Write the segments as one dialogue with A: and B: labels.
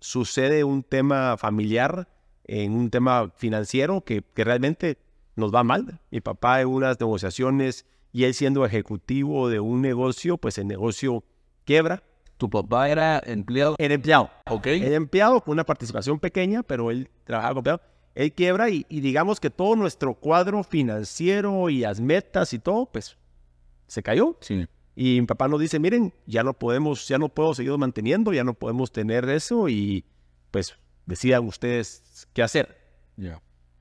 A: sucede un tema familiar, en un tema financiero que, que realmente nos va mal. Mi papá en unas negociaciones y él siendo ejecutivo de un negocio, pues el negocio quiebra.
B: ¿Tu papá era empleado?
A: Era empleado.
B: Ok.
A: Era empleado con una participación pequeña, pero él trabajaba como empleado. Él quiebra y, y digamos que todo nuestro cuadro financiero y las metas y todo, pues se cayó.
B: Sí.
A: Y mi papá nos dice, miren, ya no podemos, ya no puedo seguir manteniendo, ya no podemos tener eso y pues decidan ustedes qué hacer.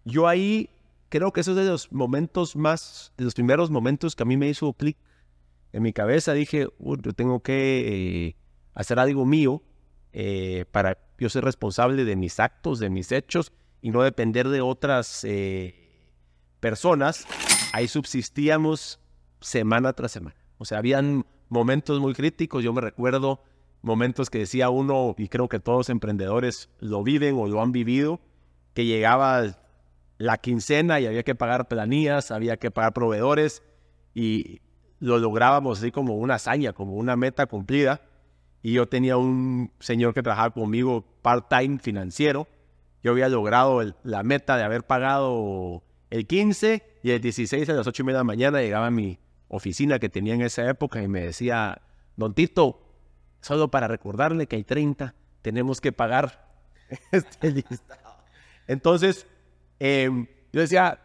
A: Yo ahí creo que eso es de los momentos más, de los primeros momentos que a mí me hizo clic en mi cabeza. Dije, "Uy, yo tengo que eh, hacer algo mío eh, para yo ser responsable de mis actos, de mis hechos y no depender de otras eh, personas. Ahí subsistíamos semana tras semana. O sea, habían momentos muy críticos. Yo me recuerdo momentos que decía uno, y creo que todos emprendedores lo viven o lo han vivido, que llegaba la quincena y había que pagar planillas, había que pagar proveedores y lo lográbamos así como una hazaña, como una meta cumplida. Y yo tenía un señor que trabajaba conmigo part-time financiero. Yo había logrado la meta de haber pagado el 15 y el 16 a las 8 y media de la mañana llegaba mi oficina que tenía en esa época y me decía, Don Tito, solo para recordarle que hay 30, tenemos que pagar este listado. Entonces, em, yo decía,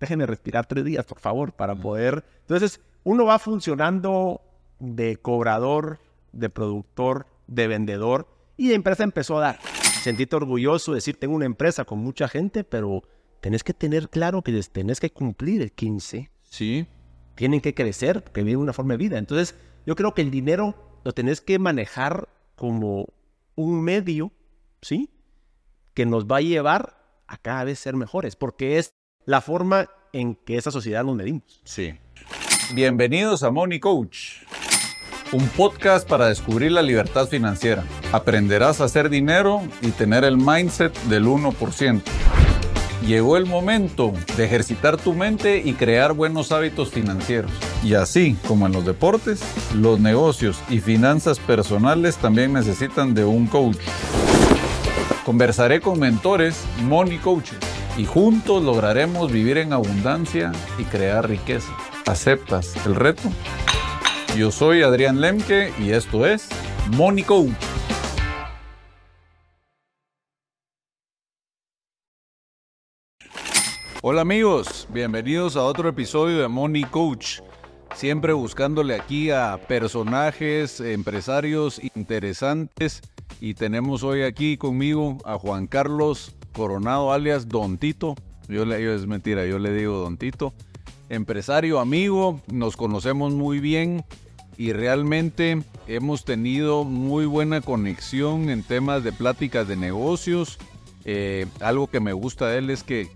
A: déjenme respirar tres días, por favor, para poder... Entonces, uno va funcionando de cobrador, de productor, de vendedor, y la empresa empezó a dar. Sentiste orgulloso de decir, tengo una empresa con mucha gente, pero tenés que tener claro que tenés que cumplir el 15
B: Sí.
A: Tienen que crecer, porque viven una forma de vida. Entonces, yo creo que el dinero lo tenés que manejar como un medio, ¿sí? Que nos va a llevar a cada vez ser mejores, porque es la forma en que esa sociedad nos medimos.
B: Sí. Bienvenidos a Money Coach, un podcast para descubrir la libertad financiera. Aprenderás a hacer dinero y tener el mindset del 1%. Llegó el momento de ejercitar tu mente y crear buenos hábitos financieros. Y así como en los deportes, los negocios y finanzas personales también necesitan de un coach. Conversaré con mentores, money coaches, y juntos lograremos vivir en abundancia y crear riqueza. ¿Aceptas el reto? Yo soy Adrián Lemke y esto es Money Coach. Hola amigos, bienvenidos a otro episodio de Money Coach. Siempre buscándole aquí a personajes, empresarios interesantes. Y tenemos hoy aquí conmigo a Juan Carlos Coronado, alias Don Tito. Yo le, es mentira, yo le digo Don Tito. Empresario, amigo, nos conocemos muy bien y realmente hemos tenido muy buena conexión en temas de pláticas de negocios. Eh, algo que me gusta de él es que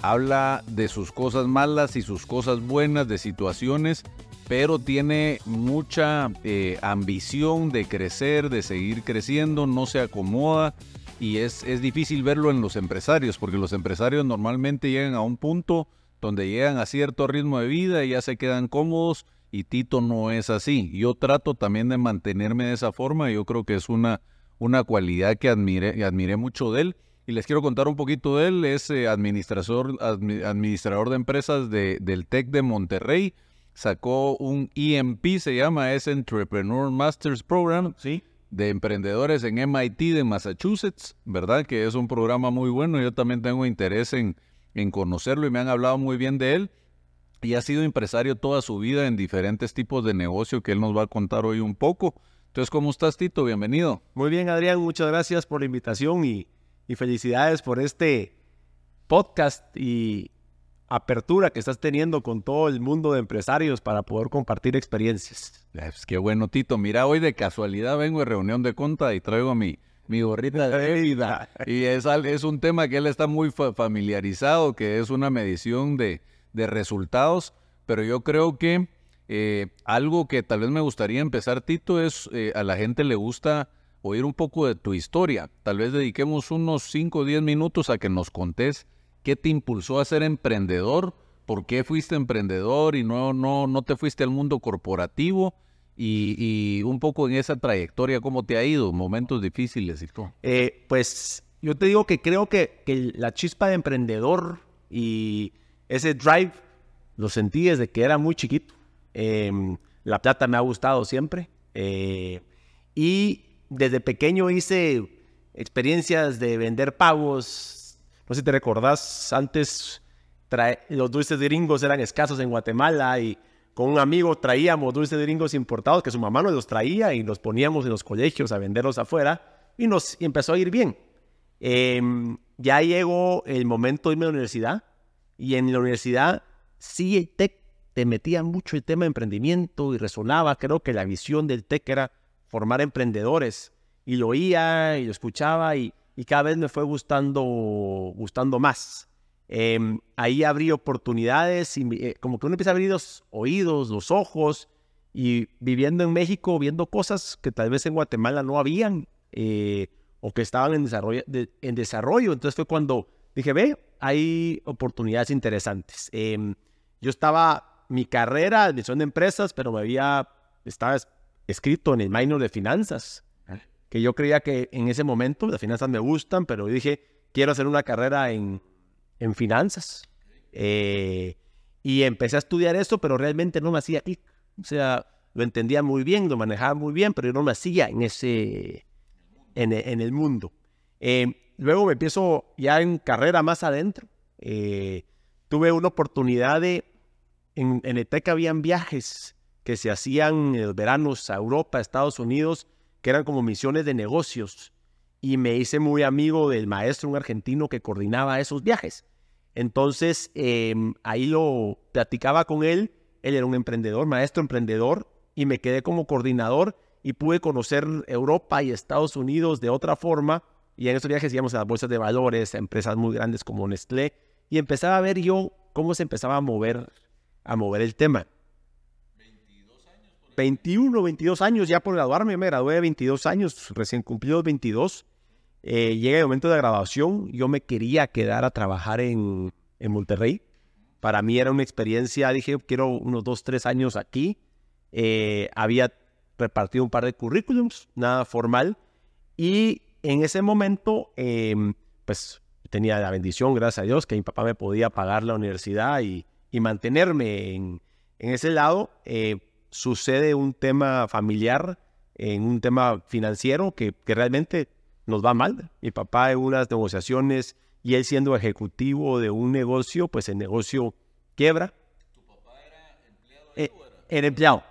B: habla de sus cosas malas y sus cosas buenas, de situaciones, pero tiene mucha eh, ambición de crecer, de seguir creciendo, no se acomoda y es, es difícil verlo en los empresarios, porque los empresarios normalmente llegan a un punto donde llegan a cierto ritmo de vida y ya se quedan cómodos y Tito no es así. Yo trato también de mantenerme de esa forma, yo creo que es una, una cualidad que admiré, admiré mucho de él. Y les quiero contar un poquito de él. Es eh, administrador, admi- administrador de empresas de- del TEC de Monterrey. Sacó un EMP, se llama, es Entrepreneur Masters Program
A: ¿Sí?
B: de emprendedores en MIT de Massachusetts, ¿verdad? Que es un programa muy bueno. Yo también tengo interés en, en conocerlo y me han hablado muy bien de él. Y ha sido empresario toda su vida en diferentes tipos de negocio que él nos va a contar hoy un poco. Entonces, ¿cómo estás, Tito? Bienvenido.
A: Muy bien, Adrián, muchas gracias por la invitación y, y felicidades por este podcast y apertura que estás teniendo con todo el mundo de empresarios para poder compartir experiencias.
B: Pues qué bueno, Tito. Mira, hoy de casualidad vengo de reunión de conta y traigo mi, mi gorrita de vida. Y es, es un tema que él está muy fa- familiarizado, que es una medición de, de resultados. Pero yo creo que eh, algo que tal vez me gustaría empezar, Tito, es eh, a la gente le gusta oír un poco de tu historia. Tal vez dediquemos unos 5 o 10 minutos a que nos contés qué te impulsó a ser emprendedor, por qué fuiste emprendedor y no, no, no te fuiste al mundo corporativo Y, un poco en esa trayectoria, ¿cómo te ha ido? Momentos difíciles y todo.
A: Eh, pues yo te digo que creo que, que, la chispa de emprendedor y ese drive lo sentí desde que era muy chiquito. Em, la plata me ha gustado siempre. Eh, y desde pequeño hice experiencias de vender pavos. No sé si te recordás, antes los dulces gringos eran escasos en Guatemala y con un amigo traíamos dulces gringos importados que su mamá nos los traía y los poníamos en los colegios a venderlos afuera y nos empezó a ir bien. Em, ya llegó el momento de irme a la universidad y en la universidad sí el TEC te metía mucho el tema de emprendimiento y resonaba. Creo que la visión del TEC era formar emprendedores y lo oía y lo escuchaba y, y cada vez me fue gustando, gustando más. Em, ahí abrí oportunidades y eh, como que uno empieza a abrir los oídos, los ojos y viviendo en México, viendo cosas que tal vez en Guatemala no habían eh, o que estaban en desarrollo, en desarrollo. Entonces fue cuando dije, ve, hay oportunidades interesantes. Em, yo estaba, mi carrera, admisión de empresas, pero me había, estaba escrito en el minor de finanzas, que yo creía que en ese momento las finanzas me gustan, pero dije, quiero hacer una carrera en en finanzas. Eh, y empecé a estudiar eso, pero realmente no me hacía clic. O sea, lo entendía muy bien, lo manejaba muy bien, pero yo no me hacía en ese, en, el mundo. Eh, luego me empiezo ya en carrera más adentro. Eh, tuve una oportunidad de, en, en ETEC habían viajes que se hacían en los veranos a Europa, a Estados Unidos, que eran como misiones de negocios y me hice muy amigo del maestro, un argentino que coordinaba esos viajes. Entonces, em, ahí lo platicaba con él. Él era un emprendedor, maestro emprendedor, y me quedé como coordinador y pude conocer Europa y Estados Unidos de otra forma. Y en esos viajes íbamos a las bolsas de valores, a empresas muy grandes como Nestlé, y empezaba a ver yo cómo se empezaba a mover, a mover el tema. 21, 22 años ya por graduarme, me gradué de 22 años, recién cumplidos 22. Eh, llega el momento de grabación, yo me quería quedar a trabajar en, en Monterrey. Para mí era una experiencia, dije, quiero unos dos, tres años aquí. Eh, había repartido un par de currículums, nada formal. Y en ese momento, em, pues tenía la bendición, gracias a Dios, que mi papá me podía pagar la universidad y, y mantenerme en, en, ese lado. Eh, sucede un tema familiar, en un tema financiero que, que, realmente nos va mal. Mi papá en unas negociaciones y él siendo ejecutivo de un negocio, pues el negocio quiebra. ¿Tu papá era empleado? Eh, era? empleado.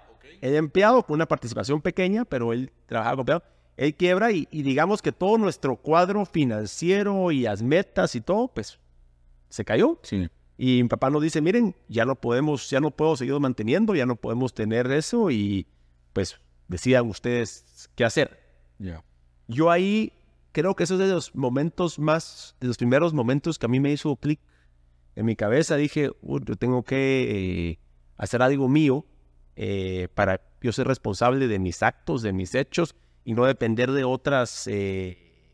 A: Era empleado con una participación pequeña, pero él trabajaba con empleado. Él quiebra y, y, digamos que todo nuestro cuadro financiero y las metas y todo, pues se cayó.
B: Sí.
A: Y mi papá nos dice, miren, ya no podemos, ya no puedo seguir manteniendo, ya no podemos tener eso y pues decidan ustedes qué hacer. Yo ahí creo que eso es de los momentos más, de los primeros momentos que a mí me hizo clic en mi cabeza. Dije, yo tengo que eh, hacer algo mío eh, para yo ser responsable de mis actos, de mis hechos y no depender de otras eh,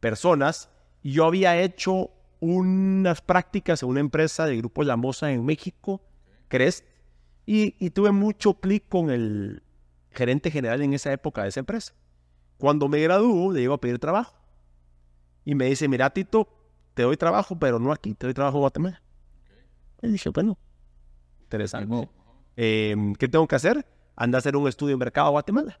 A: personas. Yo había hecho unas prácticas en una empresa de Grupo La Moza en México, Crest, y, tuve mucho clic con el gerente general en esa época de esa empresa. Cuando me graduó, le llego a pedir trabajo. Y me dice, mira, Tito, te doy trabajo, pero no aquí, te doy trabajo en Guatemala. Y dije, bueno, interesante. Em, ¿Qué tengo que hacer? Anda a hacer un estudio de mercado a Guatemala.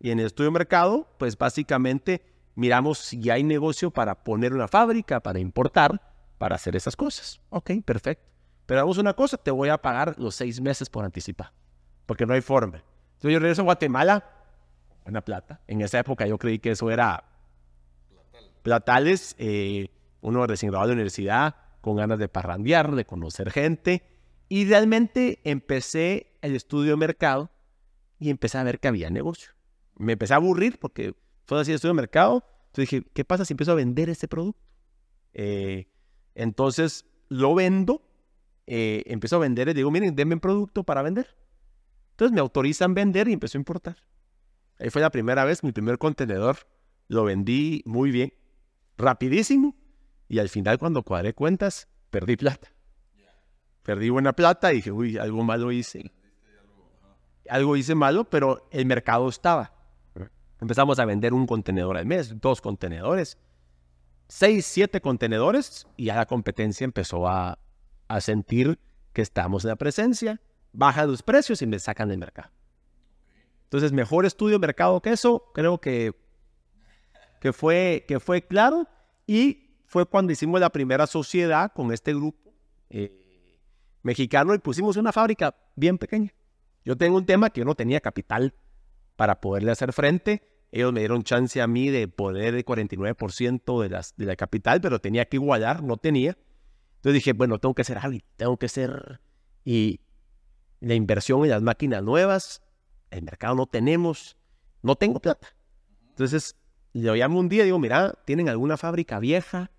A: Y en el estudio de mercado, pues básicamente miramos si hay negocio para poner una fábrica, para importar, para hacer esas cosas. Ok, perfecto. Pero hagamos una cosa, te voy a pagar los seis meses por anticipar, porque no hay forma. Entonces yo regreso a Guatemala, buena plata. En esa época yo creí que eso era platales, eh, uno recién graduado de la universidad, con ganas de parrandear, de conocer gente. Y realmente empecé el estudio de mercado y empecé a ver que había negocio. Me empecé a aburrir porque fue así estudio de mercado. Entonces dije, ¿qué pasa si empiezo a vender este producto? Eh, entonces lo vendo, eh, empiezo a vender y digo, miren, denme un producto para vender. Entonces me autorizan vender y empezó a importar. Ahí fue la primera vez, mi primer contenedor. Lo vendí muy bien, rapidísimo. Y al final, cuando cuadré cuentas, perdí plata. Perdí buena plata y dije, uy, algo malo hice. algo hice malo, pero el mercado estaba. Empezamos a vender un contenedor al mes, dos contenedores, seis, siete contenedores, y ya la competencia empezó a, a sentir que estamos en la presencia, bajan los precios y me sacan del mercado. Entonces, mejor estudio de mercado que eso, creo que, que, fue, que fue claro. Y fue cuando hicimos la primera sociedad con este grupo eh, mexicano y pusimos una fábrica bien pequeña. Yo tengo un tema que yo no tenía capital para poderle hacer frente. Ellos me dieron chance a mí de poder el 49% de, las, de la capital, pero tenía que igualar, no tenía. Entonces dije, bueno, tengo que hacer algo, tengo que hacer... Y la inversión en las máquinas nuevas, el mercado no tenemos, no tengo plata. Entonces le llamo un día y digo, mira, ¿tienen alguna fábrica vieja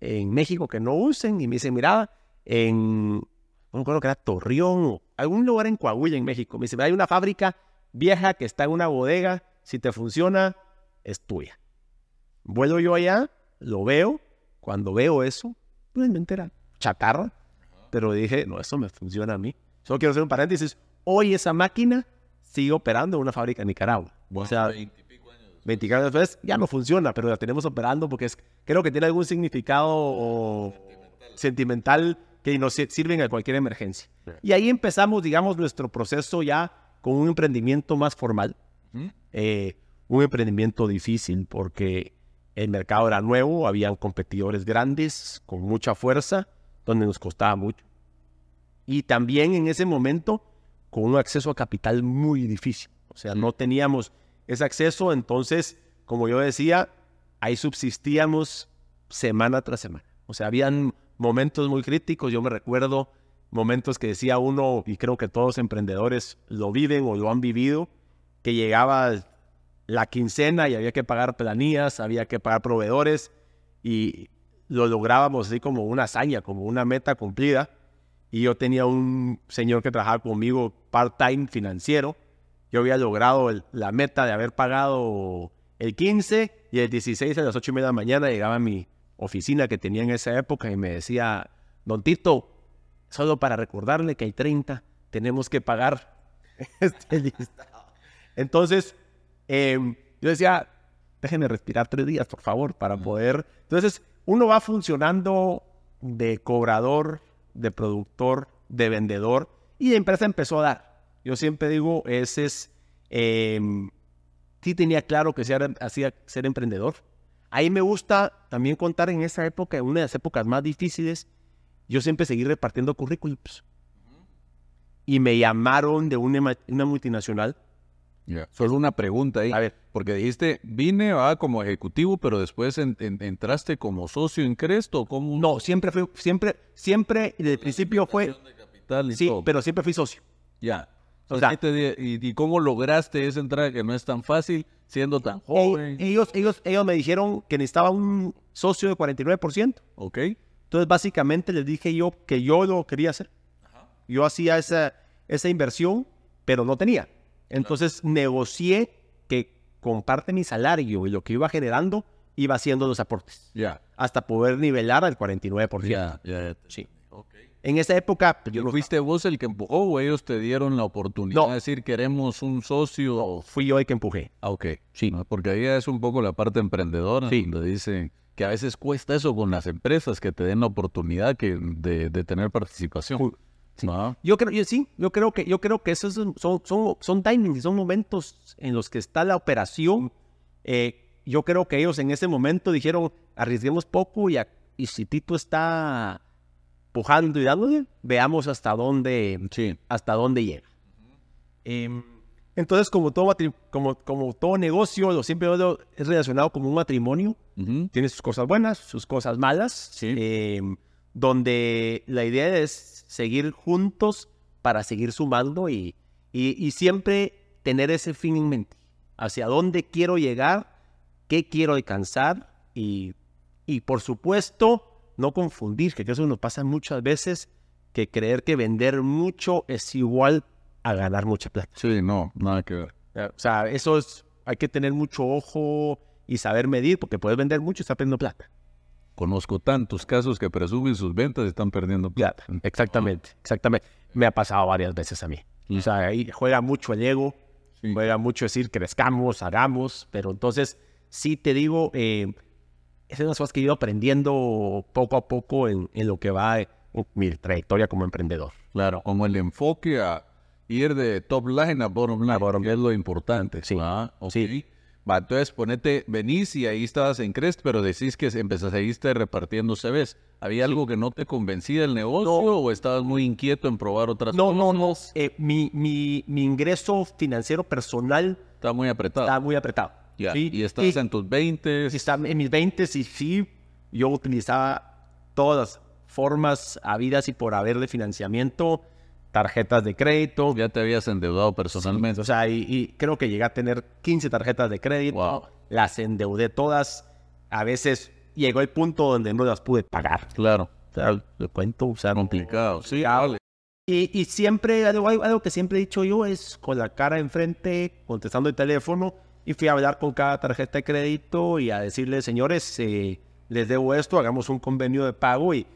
A: en México que no usen? Y me dice, mira, en, no me acuerdo que era Torreón o algún lugar en Coahuila, en México. Me dice, hay una fábrica vieja que está en una bodega, si te funciona, es tuya. Vuelvo yo allá, lo veo, cuando veo eso, realmente era chatarra, pero dije, no, eso me funciona a mí. Solo quiero hacer un paréntesis, hoy esa máquina sigue operando en una fábrica en Nicaragua. o sea, 20 años después ya no funciona, pero la tenemos operando porque es, creo que tiene algún significado sentimental, que nos sirve en cualquier emergencia. Y ahí empezamos, digamos, nuestro proceso ya con un emprendimiento más formal. Eh, un emprendimiento difícil porque el mercado era nuevo, habían competidores grandes con mucha fuerza, donde nos costaba mucho. Y también en ese momento con un acceso a capital muy difícil. O sea, no teníamos ese acceso, entonces, como yo decía, ahí subsistíamos semana tras semana. O sea, habían momentos muy críticos, yo me recuerdo momentos que decía uno, y creo que todos emprendedores lo viven o lo han vivido, que llegaba la quincena y había que pagar planillas, había que pagar proveedores y lo lográbamos así como una hazaña, como una meta cumplida. Y yo tenía un señor que trabajaba conmigo part-time financiero. Yo había logrado la meta de haber pagado el 15 y el 16 a las 8 y media de la mañana llegaba a mi oficina que tenía en esa época y me decía, don Tito, solo para recordarle que hay 30, tenemos que pagar este listado. Entonces, em, yo decía, déjenme respirar tres días, por favor, para poder... Entonces, uno va funcionando de cobrador de productor, de vendedor, y la empresa empezó a dar. Yo siempre digo, ese es, em, sí tenía claro que hacía ser emprendedor. Ahí me gusta también contar en esa época, una de las épocas más difíciles, yo siempre seguí repartiendo currículums. Y me llamaron de una, una multinacional
B: Solo una pregunta ahí. A ver. Porque dijiste, vine ah, como ejecutivo, pero después entraste como socio en Cresto. ¿cómo?
A: No, siempre fui, siempre, siempre, desde el principio fue... sí, pero siempre fui socio.
B: Ya. O sea, y, cómo lograste esa entrada que no es tan fácil siendo tan joven?
A: Ellos, ellos, ellos me dijeron que necesitaba un socio de 49%.
B: Ok.
A: Entonces, básicamente les dije yo que yo lo quería hacer. Yo hacía esa, esa inversión, pero no tenía. Entonces negocié que con parte de mi salario y lo que iba generando, iba haciendo los aportes.
B: Ya.
A: Hasta poder nivelar al 49%.
B: Ya, ya,
A: Sí. En esa época...
B: Pues, ¿Yo ¿Fuiste vos el que empujó o ellos te dieron la oportunidad de decir queremos un socio? No,
A: fui yo el que empujé.
B: Ah, ok. Sí. porque ahí es un poco la parte emprendedora. Sí. Donde dicen que a veces cuesta eso con las empresas, que te den la oportunidad que, de, de tener participación.
A: Yo creo, yo, sí, yo creo que, yo creo que esos son, son, son timings, son momentos en los que está la operación. Eh, yo creo que ellos en ese momento dijeron, arriesguemos poco y, y si Tito está pujando y dándole, veamos hasta dónde, hasta dónde llega. Em, entonces, como todo, como, como todo negocio, lo siempre es relacionado como un matrimonio. Tiene sus cosas buenas, sus cosas malas, em, donde la idea es seguir juntos para seguir sumando y, y, siempre tener ese fin en mente. Hacia dónde quiero llegar, qué quiero alcanzar y, y por supuesto no confundir, que eso nos pasa muchas veces, que creer que vender mucho es igual a ganar mucha plata.
B: Sí, no, nada que ver.
A: O sea, eso es, hay que tener mucho ojo y saber medir, porque puedes vender mucho y estar perdiendo plata.
B: Conozco tantos casos que presumen sus ventas y están perdiendo plata.
A: Exactamente, exactamente. Me ha pasado varias veces a mí. O sea, ahí juega mucho el ego,
B: Sí.
A: juega mucho decir crezcamos, hagamos, pero entonces sí te digo, eh, esas son las cosas que he ido aprendiendo poco a poco en, en lo que va mi trayectoria como emprendedor.
B: Claro, como el enfoque a ir de top line a bottom line, que es lo importante.
A: Sí. Sí.
B: Va, entonces ponete, venís y ahí estabas en Crest, pero decís que empezaste repartiendo CVs. ¿Había algo que no te convencía del negocio o estabas muy inquieto en probar otras
A: No,
B: cosas?
A: no, no. eh, mi, mi, mi ingreso financiero personal
B: Está muy apretado.
A: está muy apretado.
B: Ya,
A: ¿sí?
B: Y estás
A: Y-
B: en tus 20.
A: Sí, estaba en mis 20 y sí, yo utilizaba todas formas habidas y por haber de financiamiento, tarjetas de crédito.
B: Ya te habías endeudado personalmente.
A: O sea, y, y creo que llegué a tener 15 tarjetas de crédito.
B: Wow.
A: Las endeudé todas. A veces llegó el punto donde no las pude pagar.
B: Claro.
A: O sea, lo cuento, o sea,
B: Complicado. Sí, vale.
A: Y, y siempre, algo, algo que siempre he dicho yo es con la cara enfrente, contestando el teléfono, y fui a hablar con cada tarjeta de crédito y a decirle, señores, eh, les debo esto, hagamos un convenio de pago y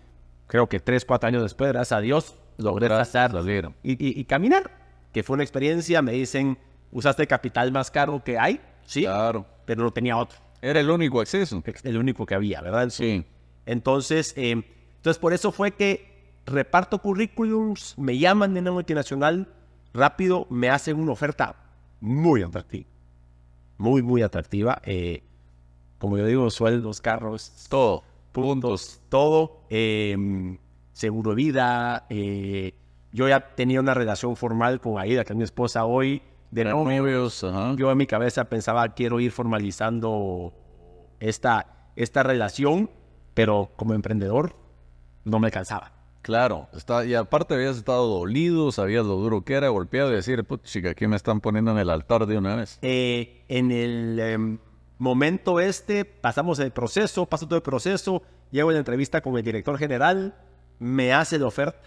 A: creo que tres, cuatro años después, gracias a Dios, logré pasar
B: salieron.
A: y, y- y caminar, que fue una experiencia, me dicen, usaste el capital más caro que hay, sí,
B: Claro.
A: pero no tenía otro,
B: Era el único acceso.
A: el único que había, ¿verdad?
B: Sí.
A: Entonces, eh, entonces por eso fue que reparto currículums, me llaman de una multinacional, rápido me hacen una oferta muy atractiva. Muy, muy atractiva. eh, como yo digo, sueldos, carros,
B: Todo.
A: puntos, todo. eh, seguro vida. eh, yo ya tenía una relación formal con Aida, que es mi esposa hoy. De
B: novios.
A: Yo en mi cabeza pensaba, quiero ir formalizando esta, esta relación, pero como emprendedor no me alcanzaba.
B: Claro, está, y aparte habías estado dolido, sabías lo duro que era, golpeado y decir, put, chica, aquí me están poniendo en el altar de una vez.
A: Eh, en el em, momento este, pasamos el proceso, paso todo el proceso, llego a la entrevista con el director general, me hace la oferta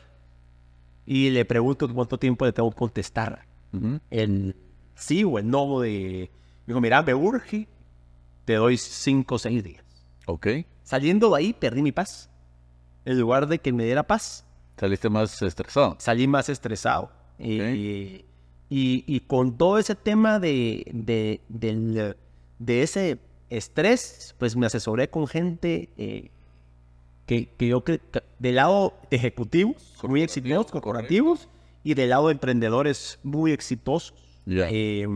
A: y le pregunto cuánto tiempo le tengo que contestar.
B: Ujú.
A: El sí o el no de... Me dijo, mira, me urge, te doy cinco o seis días.
B: Ok.
A: Saliendo de ahí, perdí mi paz. En lugar de que me diera paz,
B: Saliste más estresado.
A: salí más estresado. Y, y- y con todo ese tema de, de, del- de ese estrés, pues me asesoré con gente eh, que, que yo creo que del lado de ejecutivos, muy exitosos, corporativos, y del lado de emprendedores muy exitosos. Eh,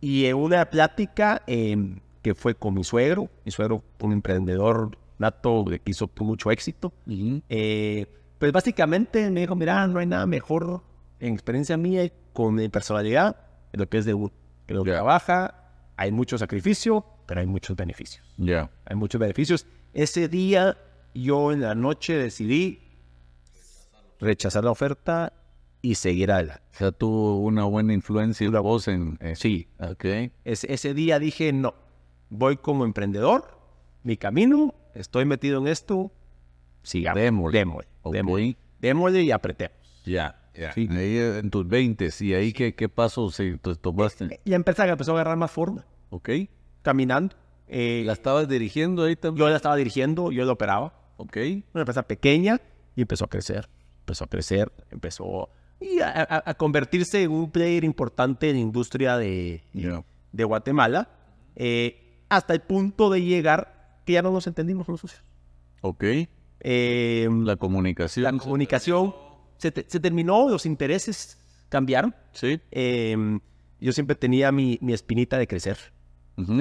A: y en una plática eh, que fue con mi suegro, mi suegro, un emprendedor nato que hizo mucho éxito, eh, pues básicamente me dijo, mira, no hay nada mejor en experiencia mía y con mi personalidad de lo que es de. Que lo que trabaja, hay mucho sacrificio, pero hay muchos beneficios.
B: Ya.
A: Hay muchos beneficios. Ese día yo en la noche decidí rechazar la oferta y seguir adelante.
B: O sea, tuvo una buena influencia y una voz en... eh,
A: Sí,
B: Ok.
A: Ese, ese día dije, no, voy como emprendedor, mi camino, estoy metido en esto, sigamos.
B: Démosle.
A: Démosle,
B: Ok.
A: démosle, démosle y apretemos.
B: Ya. Ya.
A: Sí.
B: Ahí eh, en tus 20 y ahí qué, qué pasos te tomaste.
A: Y la empresa empezó a agarrar más forma,
B: Ok.
A: caminando. Eh,
B: ¿La estabas dirigiendo ahí también?
A: yo la estaba dirigiendo, yo la operaba.
B: Ok.
A: Una empresa pequeña y empezó a crecer, empezó a crecer, empezó y a, a- a convertirse en un player importante en la industria de, de Guatemala, eh, hasta el punto de llegar que ya no nos entendimos con los socios.
B: Ok.
A: Eh,
B: La comunicación.
A: la comunicación se, te- se terminó, los intereses cambiaron.
B: Sí.
A: Eh, yo siempre tenía mi, mi espinita de crecer,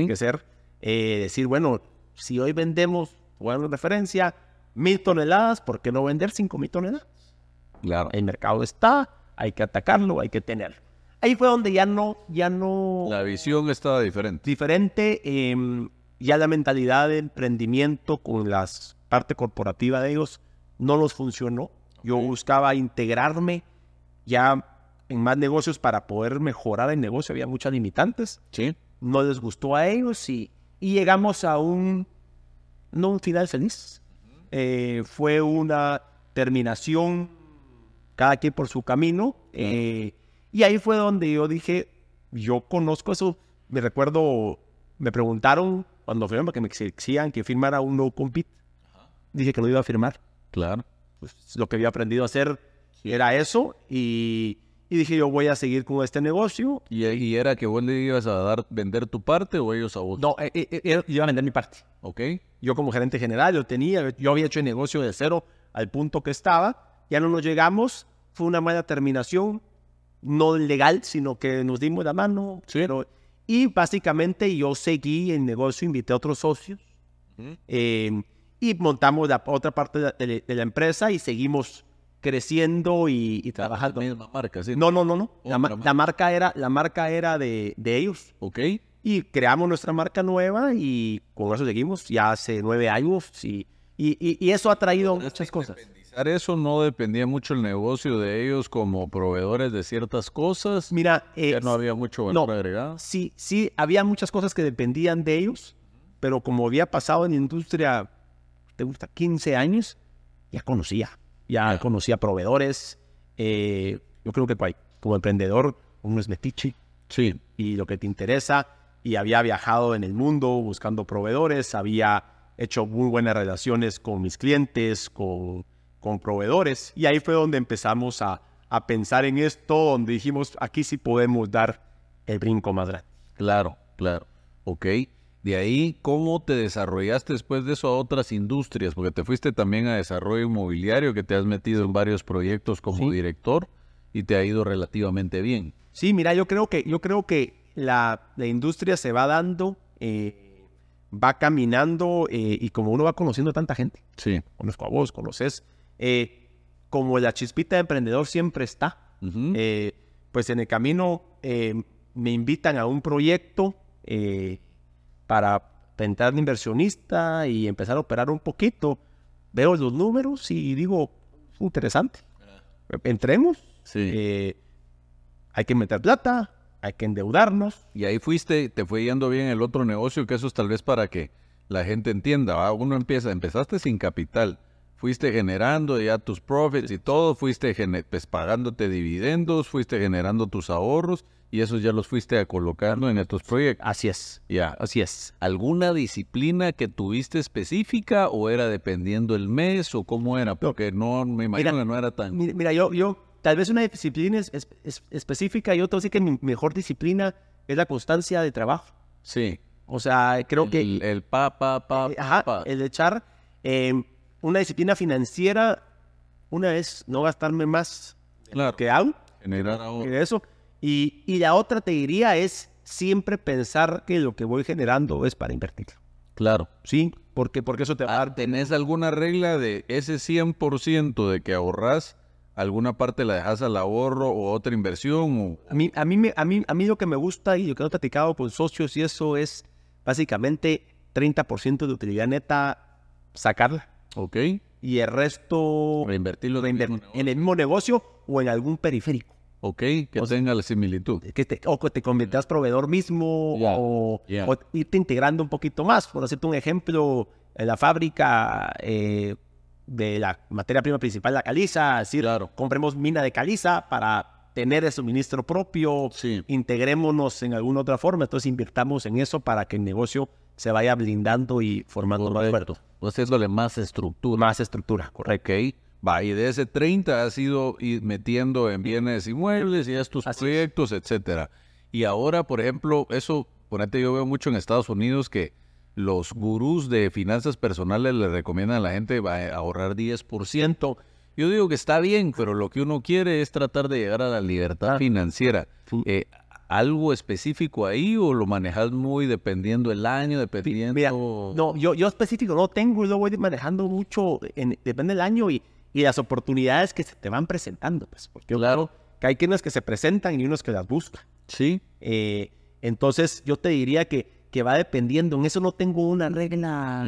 A: crecer, eh, decir, bueno, si hoy vendemos, bueno, referencia, mil toneladas, ¿por qué no vender cinco mil toneladas?
B: Claro.
A: El mercado está, hay que atacarlo, hay que tenerlo. Ahí fue donde ya no, ya no,
B: La visión estaba diferente.
A: diferente, eh, ya la mentalidad de emprendimiento con la parte corporativa de ellos no nos funcionó. Yo buscaba integrarme ya en más negocios para poder mejorar el negocio. Había muchas limitantes.
B: Sí.
A: No les gustó a ellos y, y llegamos a un, no un final feliz. Eh, fue una terminación, cada quien por su camino. eh, y ahí fue donde yo dije, yo conozco eso. Me recuerdo, me preguntaron cuando firmaron que me exigían que firmara un no compete. Dije que lo iba a firmar
B: Claro.
A: pues, lo que había aprendido a hacer era eso y, y dije, yo voy a seguir con este negocio.
B: ¿Y, y era que vos le ibas a dar, vender tu parte o ellos a vos?
A: No, eh, eh, eh, yo iba a vender mi parte.
B: ¿Ok?
A: Yo como gerente general lo tenía, yo había hecho el negocio de cero al punto que estaba, ya no nos llegamos, fue una mala terminación, no legal, sino que nos dimos la mano.
B: Sí.
A: pero- y básicamente yo seguí el negocio, invité a otros socios eh, y montamos la otra parte de la- de la empresa y seguimos creciendo y, y trabajando.
B: La misma marca, sí.
A: No, no, no, no. La,
B: Otra
A: la marca era, la marca era de, de ellos.
B: ¿Ok?
A: Y creamos nuestra marca nueva y con eso seguimos ya hace nueve años y, y, y- eso ha traído muchas cosas.
B: Eso no dependía mucho el negocio de ellos como proveedores de ciertas cosas.
A: Mira, eh,
B: ya no había mucho valor
A: no.
B: agregado.
A: sí, sí, había muchas cosas que dependían de ellos, pero como había pasado en la industria, ¿te gusta? 15 años, ya conocía, ya conocía proveedores. eh, yo creo que como emprendedor uno es metiche
B: Sí.
A: y lo que te interesa y había viajado en el mundo buscando proveedores, había hecho muy buenas relaciones con mis clientes, con, con proveedores y ahí fue donde empezamos a, a pensar en esto, donde dijimos, aquí sí podemos dar el brinco más grande.
B: Claro, claro. Ok. De ahí, ¿cómo te desarrollaste después de eso a otras industrias? Porque te fuiste también a desarrollo inmobiliario, que te has metido en varios proyectos como
A: Sí.
B: director y te ha ido relativamente bien.
A: Sí, mira, yo creo que, yo creo que la, la industria se va dando, eh, va caminando eh, y como uno va conociendo a tanta gente,
B: Sí.
A: conozco a vos, conoces, eh, como la chispita de emprendedor siempre está, pues en el camino me invitan a un proyecto eh, para entrar de inversionista y empezar a operar un poquito. Veo los números y digo, interesante. Entremos,
B: sí.
A: eh, hay que meter plata, hay que endeudarnos.
B: Y ahí fuiste, te fue yendo bien el otro negocio, que eso es tal vez para que la gente entienda. ¿va? Uno empieza, empezaste sin capital, fuiste generando ya tus profits y todo, fuiste pues, pagándote dividendos, fuiste generando tus ahorros y esos ya los fuiste colocando en estos proyectos.
A: Así es,
B: Ya.
A: así es.
B: ¿Alguna disciplina que tuviste específica o era dependiendo el mes o cómo era? Porque no, me imagino
A: Mira,
B: que no era tan...
A: Mira, mira, yo, yo, tal vez una disciplina es- es- es- específica, yo te voy a decir que mi mejor disciplina es la constancia de trabajo.
B: Sí.
A: O sea, creo que...
B: El, el pa, pa, pa,
A: Eh, Ajá,
B: pa.
A: el de echar eh, una disciplina financiera, una es no gastarme más
B: Claro.
A: que hago
B: Generar
A: que eso. Y, y la otra te diría es siempre pensar que lo que voy generando es para invertir.
B: Claro.
A: Sí, porque, porque eso te va a
B: Ah,
A: dar...
B: ¿Tenés alguna regla de ese 100% de que ahorras, alguna parte la dejas al ahorro o otra inversión? O...
A: A mí, a, mí, me- a, mí, a mí lo que me gusta y lo que he platicado con socios y eso es básicamente 30% de utilidad neta sacarla
B: ¿Ok?
A: y el resto
B: Reinvertirlo en el mismo negocio
A: o en algún periférico.
B: Ok, que tenga la similitud.
A: que te, o que te conviertas proveedor mismo o, o irte integrando un poquito más. Por hacerte un ejemplo, en la fábrica eh, de la materia prima principal, la caliza, es decir,
B: Claro.
A: compremos mina de caliza para tener el suministro propio,
B: Sí.
A: integrémonos en alguna otra forma, entonces invirtamos en eso para que el negocio se vaya blindando y formando más fuerte.
B: Pues haciéndole más estructura.
A: Más estructura, correcto.
B: Ok. Va, y de ese 30 has ido metiendo en bienes inmuebles y estos
A: Así es.
B: proyectos, etcétera. Y ahora, por ejemplo, eso, ponete, yo veo mucho en Estados Unidos que los gurús de finanzas personales le recomiendan a la gente va, a ahorrar 10%. Yo digo que está bien, pero lo que uno quiere es tratar de llegar a la libertad
A: Ah.
B: financiera. Eh, ¿Algo específico ahí o lo manejas muy dependiendo el año, dependiendo...
A: Mira, no, yo, yo específico no tengo, lo voy manejando mucho, en- depende del año y, y las oportunidades que se te van presentando, pues, porque
B: Claro.
A: que hay quienes que se presentan y unos que las buscan.
B: Sí,
A: Eh, entonces, yo te diría que, que va dependiendo, en eso no tengo una regla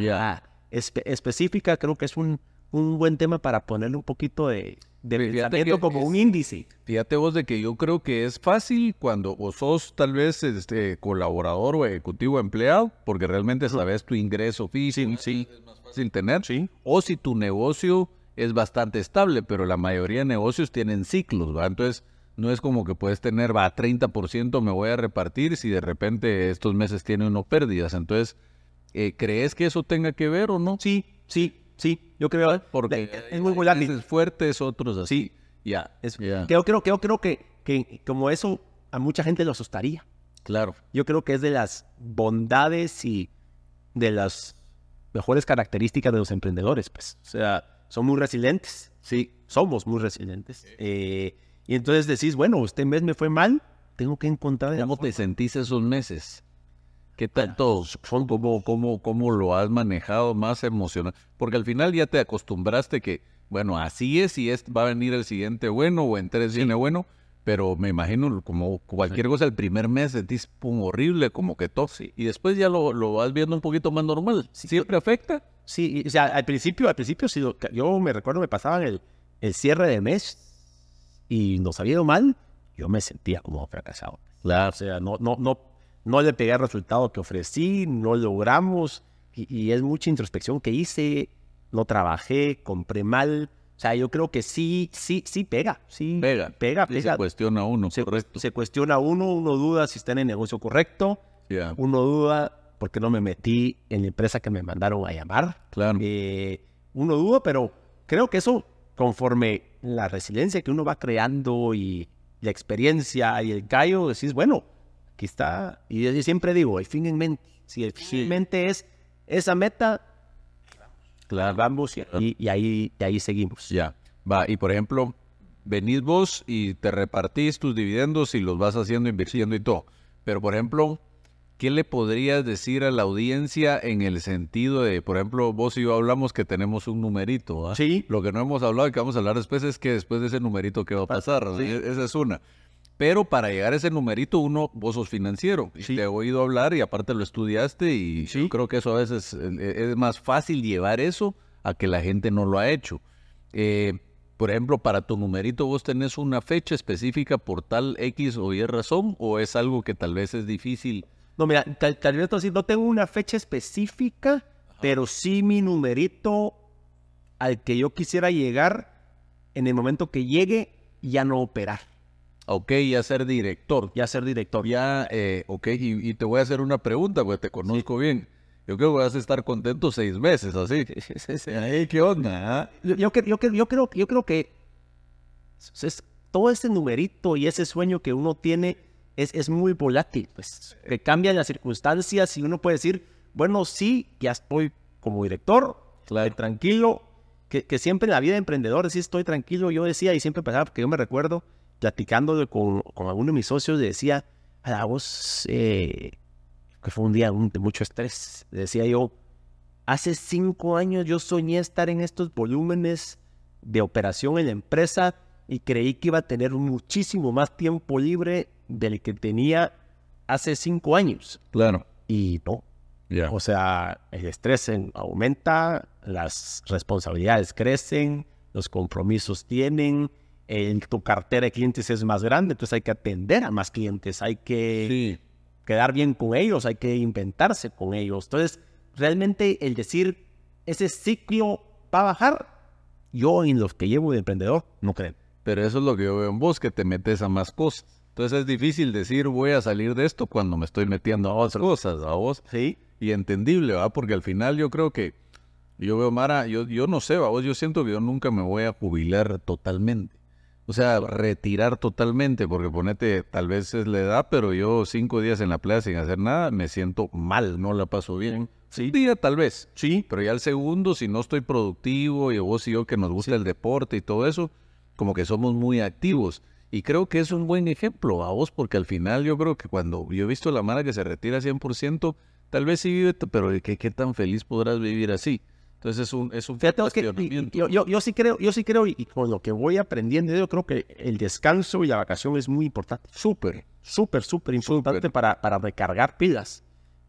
A: espe- específica, creo que es un, un buen tema para ponerle un poquito de, de pensamiento
B: que
A: como
B: es-
A: un índice.
B: Fíjate vos de que yo creo que es fácil cuando vos sos tal vez este colaborador o ejecutivo empleado, porque realmente sabes tu ingreso
A: Sí, sí.
B: es más fácil tener.
A: Sí.
B: O si tu negocio es bastante estable, pero la mayoría de negocios tienen ciclos, ¿va? Entonces, no es como que puedes tener, va, 30% me voy a repartir si de repente estos meses tiene uno pérdidas. Entonces, eh, ¿crees que eso tenga que ver o no?
A: Sí, sí, sí, yo creo.
B: Porque
A: es muy volátil.
B: fuertes, otros así. Ya.
A: Creo, creo, creo, creo que, que como eso a mucha gente lo asustaría.
B: Claro.
A: Yo creo que es de las bondades y de las mejores características de los emprendedores, pues. O sea, son muy resilientes. Sí, somos muy resilientes. Eh, y entonces decís, bueno, este mes me fue mal, tengo que encontrar...
B: ¿Cómo te sentís esos meses? ¿Qué tanto, son, cómo, cómo, cómo lo has manejado más emocional? Porque al final ya te acostumbraste que, bueno, así es y es, va a venir el siguiente bueno o en tres viene bueno, pero me imagino como cualquier cosa, el primer mes sentís pum, horrible, como que todo, y después ya lo, lo, vas viendo un poquito más normal. ¿Siempre afecta?
A: Sí, o sea, al principio, al principio, sí, yo me recuerdo, me pasaban el, el cierre de mes y nos había ido mal, yo me sentía como fracasado. Claro. O sea, no, no, no no le pegué el resultado que ofrecí, no logramos, y, es mucha introspección que hice, no trabajé, compré mal. O sea, yo creo que sí, sí, sí pega, sí.
B: Pega.
A: Pega, pega.
B: Se cuestiona uno,
A: se,
B: correcto.
A: Se cuestiona uno, uno duda si está en el negocio correcto. Uno duda porque no me metí en la empresa que me mandaron a llamar.
B: Claro.
A: Eh, uno duda, pero creo que eso, conforme la resiliencia que uno va creando y la experiencia y el callo, decís, bueno, aquí está. Y yo siempre digo, el fin en mente. Si el fin en mente es esa meta, claro. vamos y, y, ahí, y ahí seguimos.
B: Ya, va. Y por ejemplo, venís vos y te repartís tus dividendos y los vas haciendo, invirtiendo y todo. Pero por ejemplo, ¿qué le podrías decir a la audiencia en el sentido de, por ejemplo, vos y yo hablamos que tenemos un numerito?
A: Sí.
B: Lo que no hemos hablado y que vamos a hablar después es que después de ese numerito, ¿qué va a pasar? E-, esa es una. Pero para llegar a ese numerito, uno, vos sos financiero. Y te he oído hablar y aparte lo estudiaste y yo creo que eso a veces eh, es más fácil llevar eso a que la gente no lo ha hecho. Eh, por ejemplo, para tu numerito, ¿vos tenés una fecha específica por tal X o Y razón? ¿O es algo que tal vez es difícil?
A: No, mira, tal, vez no tengo una fecha específica, pero sí mi numerito al que yo quisiera llegar, en el momento que llegue, ya no operar.
B: Ok, ya ser director.
A: Ya ser director.
B: Ya, eh, ok, y, te voy a hacer una pregunta, porque te conozco bien. Yo creo que vas a estar contento seis meses, así. ¿Qué onda?
A: Ah? Yo, yo, yo, yo, creo, yo creo que es, todo ese numerito y ese sueño que uno tiene es, es muy volátil. Pues que cambian las circunstancias y uno puede decir, bueno, sí, ya estoy como director, tranquilo, que, que, siempre en la vida de emprendedor sí estoy tranquilo. Yo decía y siempre pensaba, porque yo me recuerdo platicando con, con alguno de mis socios, decía, a la voz, eh, que fue un día de mucho estrés, decía yo, hace cinco años yo soñé estar en estos volúmenes de operación en la empresa y creí que iba a tener muchísimo más tiempo libre del que tenía hace cinco años.
B: Claro.
A: Y no. O sea, el estrés aumenta, las responsabilidades crecen, los compromisos tienen, tu cartera de clientes es más grande, entonces hay que atender a más clientes, hay que quedar bien con ellos, hay que inventarse con ellos. Entonces, realmente el decir ese ciclo va a bajar, yo en los que llevo de emprendedor no creo.
B: Pero eso es lo que yo veo en vos, que te metes a más cosas. Entonces es difícil decir voy a salir de esto cuando me estoy metiendo a otras cosas, a vos.
A: Sí.
B: Y entendible, ¿va? Porque al final yo creo que, yo veo, Mara, yo, yo no sé, ¿va? vos, yo siento que yo nunca me voy a jubilar totalmente. O sea, retirar totalmente, porque ponete, tal vez es la edad, pero yo cinco días en la playa sin hacer nada, me siento mal, no la paso bien.
A: Sí.
B: Un día tal vez.
A: Sí.
B: Pero ya el segundo, si no estoy productivo, y vos y yo que nos gusta el deporte y todo eso, como que somos muy activos. Y creo que es un buen ejemplo a vos, porque al final yo creo que cuando yo he visto a la Mara que se retira 100%, tal vez sí vive, pero ¿qué, qué tan feliz podrás vivir así? Entonces es un, es un
A: que, yo, yo, yo, sí creo, yo sí creo, y, con lo que voy aprendiendo, yo creo que el descanso y la vacación es muy importante. Súper, súper, súper importante Para, para recargar pilas.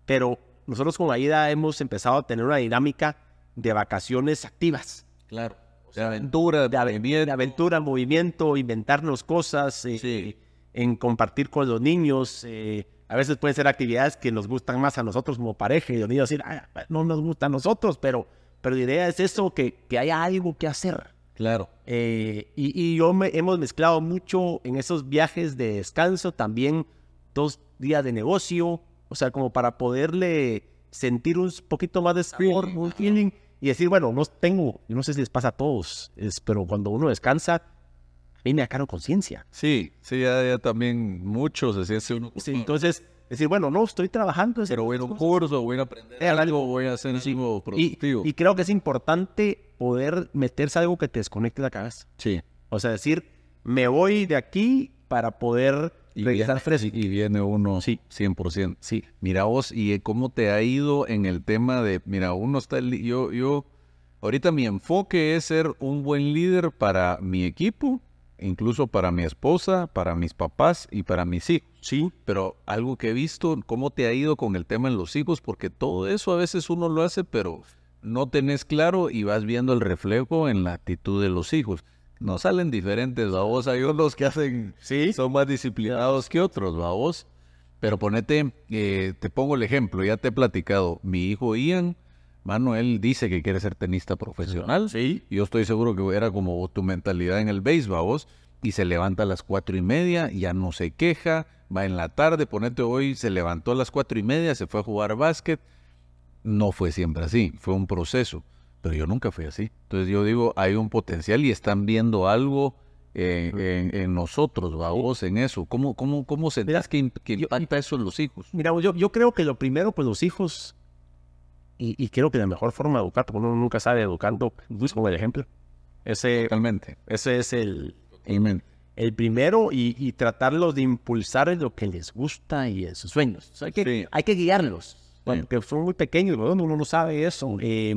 A: Pero nosotros con AIDA hemos empezado a tener una dinámica de vacaciones activas.
B: Claro. De aventura,
A: de, movimiento. aventura, movimiento, inventarnos cosas, eh, en compartir con los niños. Eh, a veces pueden ser actividades que nos gustan más a nosotros como pareja y los niños decir, no nos gusta a nosotros, pero pero la idea es eso, que, que haya algo que hacer.
B: Claro.
A: Eh, y, yo me, hemos mezclado mucho en esos viajes de descanso, también dos días de negocio, o sea, como para poderle sentir un poquito más de sabor, un feeling, y decir, bueno, no tengo, no sé si les pasa a todos, es, pero cuando uno descansa, a mí me da caro conciencia.
B: Sí, sí, ya, ya también muchos se siente uno.
A: Sí, entonces, decir, bueno, no, estoy trabajando.
B: Pero voy a un curso, voy a aprender algo, voy a hacer
A: Sí.
B: algo
A: Y,
B: productivo.
A: y creo que es importante poder meterse algo que te desconecte la cabeza.
B: sí.
A: O sea, decir, me voy de aquí para poder
B: Y
A: regresar
B: viene,
A: fresco.
B: y viene uno
A: Sí.
B: 100%.
A: Sí.
B: Mira vos, ¿y cómo te ha ido en el tema de, mira, uno está, yo, yo, ahorita mi enfoque es ser un buen líder para mi equipo, incluso para mi esposa, para mis papás y para mis hijos.
A: Sí.
B: Pero algo que he visto, ¿cómo te ha ido con el tema en los hijos? Porque todo eso a veces uno lo hace, pero no tenés claro y vas viendo el reflejo en la actitud de los hijos. No salen diferentes, vos Hay unos que hacen,
A: Sí.
B: son más disciplinados que otros, vos Pero ponete, eh, te pongo el ejemplo, ya te he platicado. Mi hijo Ian, mano, él dice que quiere ser tenista profesional.
A: Sí.
B: Yo estoy seguro que era como tu mentalidad en el béisbol, vos. Y se levanta a las cuatro y media, ya no se queja, va en la tarde, ponete hoy, se levantó a las cuatro y media, se fue a jugar básquet. No fue siempre así, fue un proceso. Pero yo nunca fui así. Entonces yo digo, hay un potencial y están viendo algo eh, en, en nosotros, va vos, en eso. ¿Cómo, cómo, cómo sentís que, que
A: yo-
B: impacta eso en los hijos?
A: Mira, yo, yo creo que lo primero, pues los hijos, y, y creo que la mejor forma de educar, porque uno nunca sabe educando, pues, con el ejemplo. Ese,
B: Totalmente.
A: ese es el, el primero y, y tratarlos de impulsar en lo que les gusta y en sus sueños. O sea, hay, que,
B: Sí.
A: hay que guiarlos, porque son muy pequeños, ¿no? uno no sabe eso. Eh,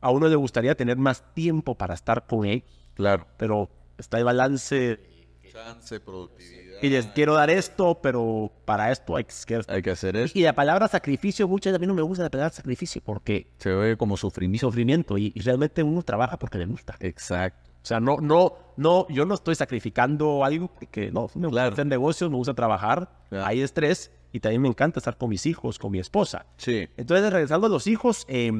A: a uno le gustaría tener más tiempo para estar con ellos,
B: Claro.
A: pero está el balance
B: Chance, productividad.
A: y les quiero dar esto, pero para esto hay que...
B: Hay que hacer eso.
A: Y la palabra sacrificio, muchas veces a mí no me gusta la palabra sacrificio porque
B: Se ve como
A: mi
B: sufrimiento.
A: sufrimiento y, y realmente uno trabaja porque le gusta.
B: Exacto.
A: O sea, no, no, no, yo no estoy sacrificando algo que no, me gusta
B: Claro.
A: hacer negocios, me gusta trabajar,
B: Claro.
A: hay estrés y también me encanta estar con mis hijos, con mi esposa.
B: Sí.
A: Entonces, regresando a los hijos, eh,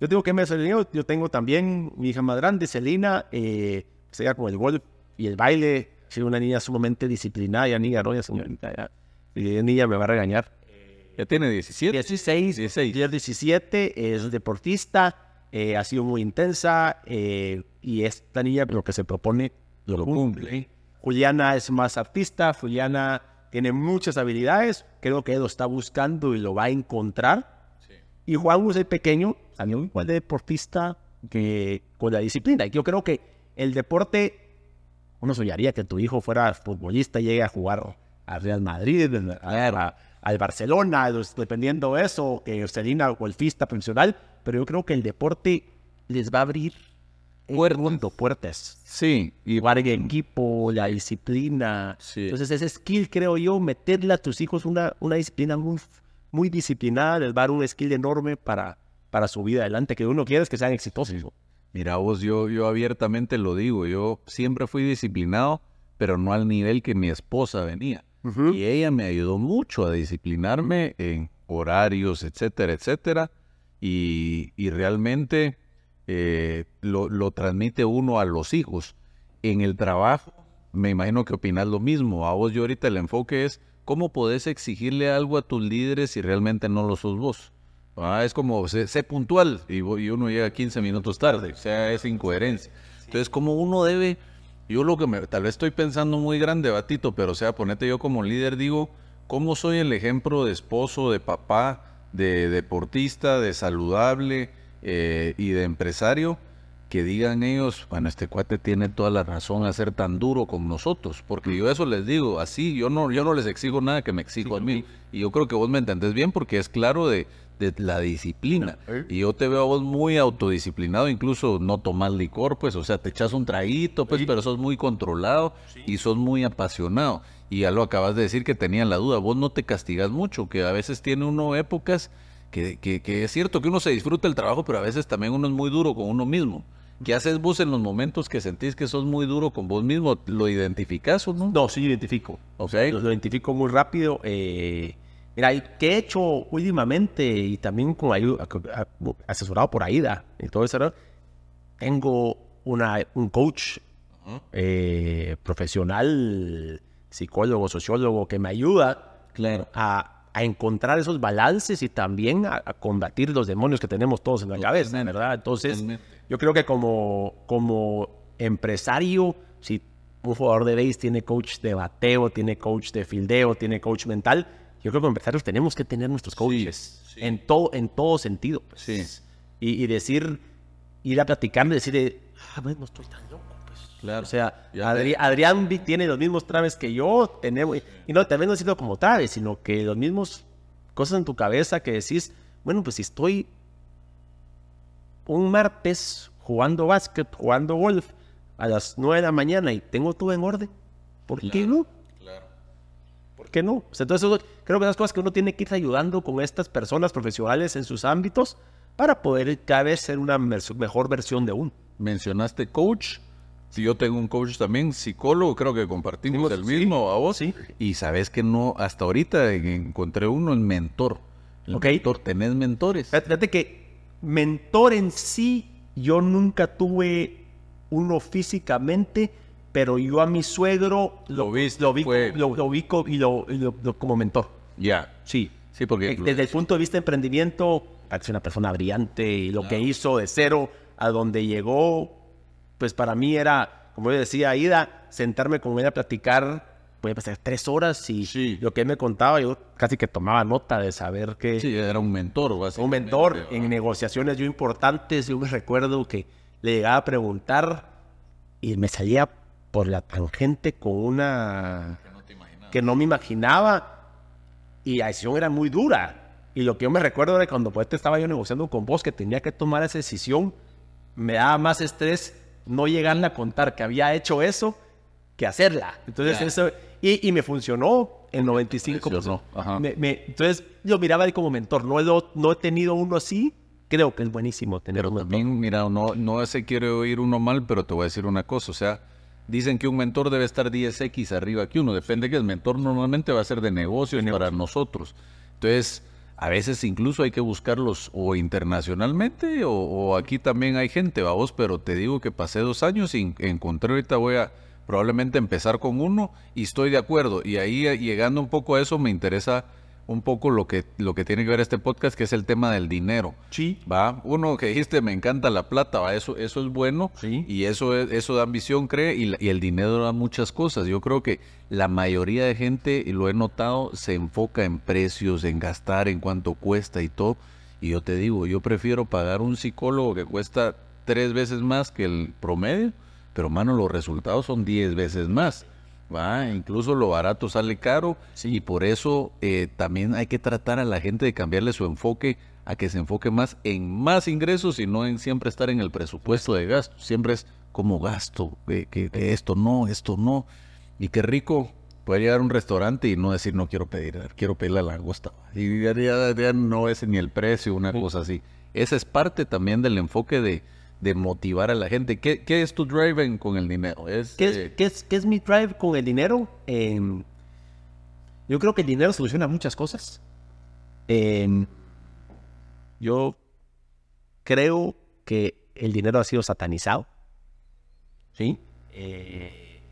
A: yo digo que me salió, yo tengo también mi hija más grande, Celina, eh, se llama con el golf y el baile, sido una niña sumamente disciplinada, ya niña, no, ya ya, y ya niña me va a regañar.
B: Ya tiene 17.
A: 16,
B: 16.
A: 10, 17, es deportista, eh, ha sido muy intensa eh, y esta niña lo que se propone lo,
B: Lo
A: cumple.
B: cumple.
A: Juliana es más artista, Juliana tiene muchas habilidades, creo que él lo está buscando y lo va a encontrar. Y Juan, es el pequeño, también igual de deportista que con la disciplina. Y yo creo que el deporte, uno soñaría que tu hijo fuera futbolista y llegue a jugar al Real Madrid, a- al Barcelona, los- dependiendo de eso, que Celina golfista profesional, pero yo creo que el deporte les va a abrir
B: Puertas.
A: puertas.
B: Sí. Y
A: Jugar en equipo, la disciplina.
B: Sí.
A: Entonces ese skill, creo yo, meterle a tus hijos una, una disciplina muy, muy disciplinada, les va a dar un skill enorme para, para su vida adelante, que uno quiere es que sean exitosos.
B: Mira vos, yo, yo abiertamente lo digo, yo siempre fui disciplinado, pero no al nivel que mi esposa venía. Y ella me ayudó mucho a disciplinarme en horarios, etcétera, etcétera. Y, y realmente eh, lo, lo transmite uno a los hijos. En el trabajo, me imagino que opinas lo mismo. A vos yo ahorita el enfoque es cómo podés exigirle algo a tus líderes si realmente no lo sos vos. Ah, es como, sé, sé puntual y, y uno llega 15 minutos tarde. O sea, es incoherencia. Entonces, como uno debe, yo lo que me, tal vez estoy pensando muy grande, Batito, pero o sea, ponete yo como líder, digo, ¿cómo soy el ejemplo de esposo, de papá, de deportista, de saludable eh, y de empresario? Que digan ellos, bueno, este cuate tiene toda la razón a ser tan duro con nosotros, porque yo eso les digo, así, yo no, yo no les exijo nada que me exijo a mí. Y yo creo que vos me entendés bien porque es claro de, de la disciplina. Y yo te veo a vos muy autodisciplinado, incluso no tomar licor, pues, o sea, te echas un traguito, pues, pero sos muy controlado y sos muy apasionado. Y ya lo acabas de decir que tenían la duda, vos no te castigas mucho, que a veces tiene uno épocas que, que, que es cierto que uno se disfruta el trabajo, pero a veces también uno es muy duro con uno mismo. ¿Qué haces vos en los momentos que sentís que sos muy duro con vos mismo? ¿Lo identificás o no?
A: No, sí identifico.
B: Ok.
A: Lo, lo identifico muy rápido. eh, mira, y ¿qué he hecho últimamente y también con ayuda, asesorado por AIDA y todo eso? ¿no? Tengo una, un coach eh, profesional, psicólogo, sociólogo, que me ayuda
B: Claro.
A: a, a encontrar esos balances y también a, a combatir los demonios que tenemos todos en la cabeza, ¿verdad? Entonces,
B: totalmente.
A: yo creo que como, como empresario, si un jugador de base tiene coach de bateo, tiene coach de fildeo, tiene coach mental. Yo creo que como empresarios tenemos que tener nuestros coaches
B: sí.
A: en todo en todo sentido. pues.
B: Sí.
A: Y, y decir, ir a platicar y decir, ah, bueno, no estoy tan loco. Pues.
B: Claro.
A: O sea, Adri- Adrián tiene los mismos traves que yo, tenemos, y no, también no decirlo como traves, sino que los mismos cosas en tu cabeza que decís, bueno, pues si estoy un martes jugando básquet, jugando golf a las 9 de la mañana y tengo todo en orden, ¿por qué no? ¿Por qué no? Entonces, creo que esas cosas que uno tiene que ir ayudando con estas personas profesionales en sus ámbitos para poder cada vez ser una mejor versión de uno.
B: Mencionaste coach. Si yo tengo un coach también, psicólogo, creo que compartimos el
A: Sí,
B: mismo a vos.
A: sí.
B: Y sabes que no, hasta ahorita encontré uno, el mentor. El
A: Ok.
B: mentor, ¿tenés mentores?
A: Fíjate que mentor en sí, yo nunca tuve uno físicamente, pero yo a mi suegro
B: Lo viste,
A: lo, vi,
B: fue-
A: lo, lo vi co- y lo, lo- lo- como mentor.
B: Ya.
A: Sí.
B: Sí, porque...
A: Eh, Desde el punto de vista de emprendimiento, parece una persona brillante y lo que hizo de cero a donde llegó, pues para mí era, como yo decía, Ida, sentarme con él a platicar, puede pasar tres horas y
B: Sí.
A: lo que él me contaba, yo casi que tomaba nota de saber que
B: Sí, era un mentor,
A: un mentor
B: ¿verdad?
A: en negociaciones yo importantes. Yo me recuerdo que le llegaba a preguntar y me salía por la tangente con una que no me imaginaba y la decisión era muy dura. Y lo que yo me recuerdo era cuando pues, estaba yo negociando con vos que tenía que tomar esa decisión, me daba más estrés no llegarle a contar que había hecho eso que hacerla. Entonces
B: Ya.
A: eso, y, y me funcionó en 95%.
B: Funcionó, ajá.
A: Me- me- entonces yo miraba ahí como mentor, no, lo- no he tenido uno así, creo que es buenísimo tener
B: Pero
A: un mentor.
B: también, mira, no, no se quiere oír uno mal, pero te voy a decir una cosa. O sea, dicen que un mentor debe estar 10x arriba que uno. Depende que el mentor normalmente va a ser de negocios para nosotros. Entonces, a veces incluso hay que buscarlos o internacionalmente o, o aquí también hay gente, vamos, pero te digo que pasé dos años y encontré ahorita voy a probablemente empezar con uno y estoy de acuerdo. Y ahí eh, llegando un poco a eso me interesa un poco lo que, lo que tiene que ver este podcast, que es el tema del dinero.
A: Sí.
B: Va, uno que dijiste, me encanta la plata, va, eso, eso es bueno.
A: Sí.
B: Y eso, es- eso da ambición, cree, y, y el dinero da muchas cosas. Yo creo que la mayoría de gente, y lo he notado, se enfoca en precios, en gastar, en cuánto cuesta y todo. Y yo te digo, yo prefiero pagar un psicólogo que cuesta tres veces más que el promedio, pero mano, los resultados son diez veces más. Va, incluso lo barato sale caro y por eso eh, también hay que tratar a la gente de cambiarle su enfoque a que se enfoque más en más ingresos y no en siempre estar en el presupuesto de gasto. Siempre es como gasto, que, que- que esto no, esto no. Y qué rico poder llegar a un restaurante y no decir no quiero pedir, quiero pedir la langosta. Y ya, ya- ya no es ni el precio, una cosa así. Esa es parte también del enfoque de, de motivar a la gente. ¿Qué, qué es tu driving con el dinero? Es,
A: ¿Qué es,
B: eh,
A: qué es- qué es mi drive con el dinero? Em, yo creo que el dinero soluciona muchas cosas. Em, yo creo que el dinero ha sido satanizado. ¿Sí? Eh,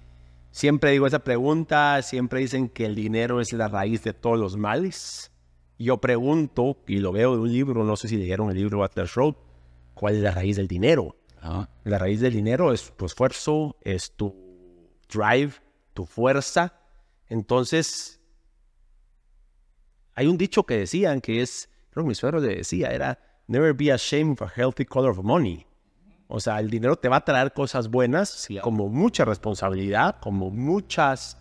A: siempre digo esa pregunta, siempre dicen que el dinero es la raíz de todos los males. Yo pregunto, y lo veo de un libro, no sé si leyeron el libro Atlas Road, ¿cuál es la raíz del dinero?
B: ah,
A: La raíz del dinero es tu esfuerzo, es tu drive, tu fuerza. Entonces, hay un dicho que decían que es, creo que mi suegro le decía, era, never be ashamed of a healthy color of money. O sea, el dinero te va a traer cosas buenas, como mucha responsabilidad, como muchas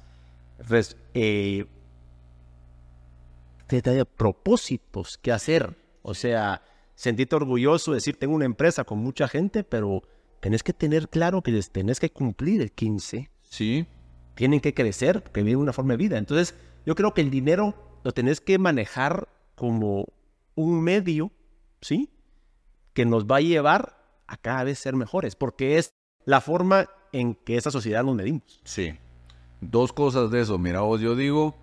A: res- eh, te propósitos que hacer. O sea, sentirte orgulloso, decir, tengo una empresa con mucha gente, pero tenés que tener claro que les tenés que cumplir el 15.
B: sí,
A: Tienen que crecer, porque viven una forma de vida. Entonces, yo creo que el dinero lo tenés que manejar como un medio, ¿sí? Que nos va a llevar a cada vez ser mejores, porque es la forma en que esa sociedad nos medimos.
B: Sí. Dos cosas de eso. Mira, vos, yo digo,